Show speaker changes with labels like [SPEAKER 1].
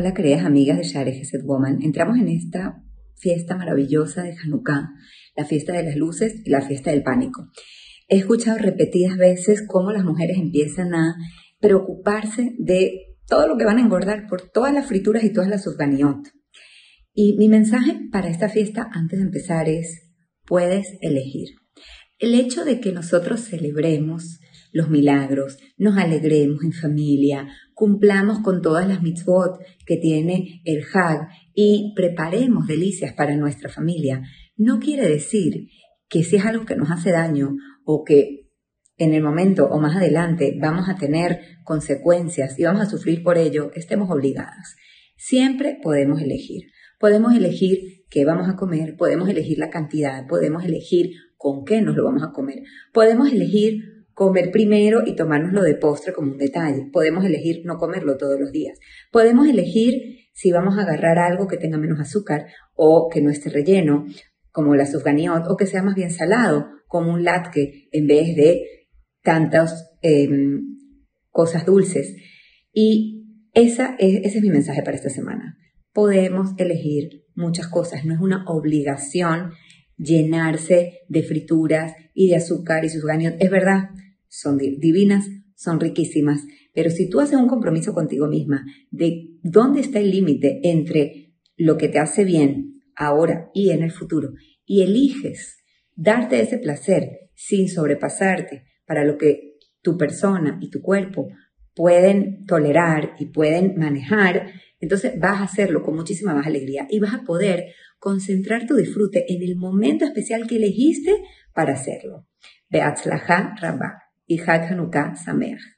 [SPEAKER 1] Hola queridas amigas de Share Geset Woman. Entramos en esta fiesta maravillosa de Hanukkah, la fiesta de las luces y la fiesta del pánico. He escuchado repetidas veces cómo las mujeres empiezan a preocuparse de todo lo que van a engordar por todas las frituras y todas las subganiot. Y mi mensaje para esta fiesta antes de empezar es, puedes elegir. El hecho de que nosotros celebremos los milagros, nos alegremos en familia, cumplamos con todas las mitzvot que tiene el Hag y preparemos delicias para nuestra familia, no quiere decir que si es algo que nos hace daño o que en el momento o más adelante vamos a tener consecuencias y vamos a sufrir por ello, estemos obligadas. Siempre podemos elegir. Podemos elegir qué vamos a comer, podemos elegir la cantidad, podemos elegir con qué nos lo vamos a comer, podemos elegir comer primero y tomárnoslo de postre como un detalle. Podemos elegir no comerlo todos los días. Podemos elegir si vamos a agarrar algo que tenga menos azúcar o que no esté relleno, como la sufganiot, o que sea más bien salado, como un latke, en vez de tantas em, cosas dulces. Y esa es, ese es mi mensaje para esta semana. Podemos elegir muchas cosas, no es una obligación llenarse de frituras y de azúcar y sufganiot. Es verdad, son divinas, son riquísimas, pero si tú haces un compromiso contigo misma de dónde está el límite entre lo que te hace bien ahora y en el futuro, y eliges darte ese placer sin sobrepasarte para lo que tu persona y tu cuerpo pueden tolerar y pueden manejar, entonces vas a hacerlo con muchísima más alegría y vas a poder concentrar tu disfrute en el momento especial que elegiste para hacerlo. Beatzlaha Rabba y Hag Hanukkah Sameach.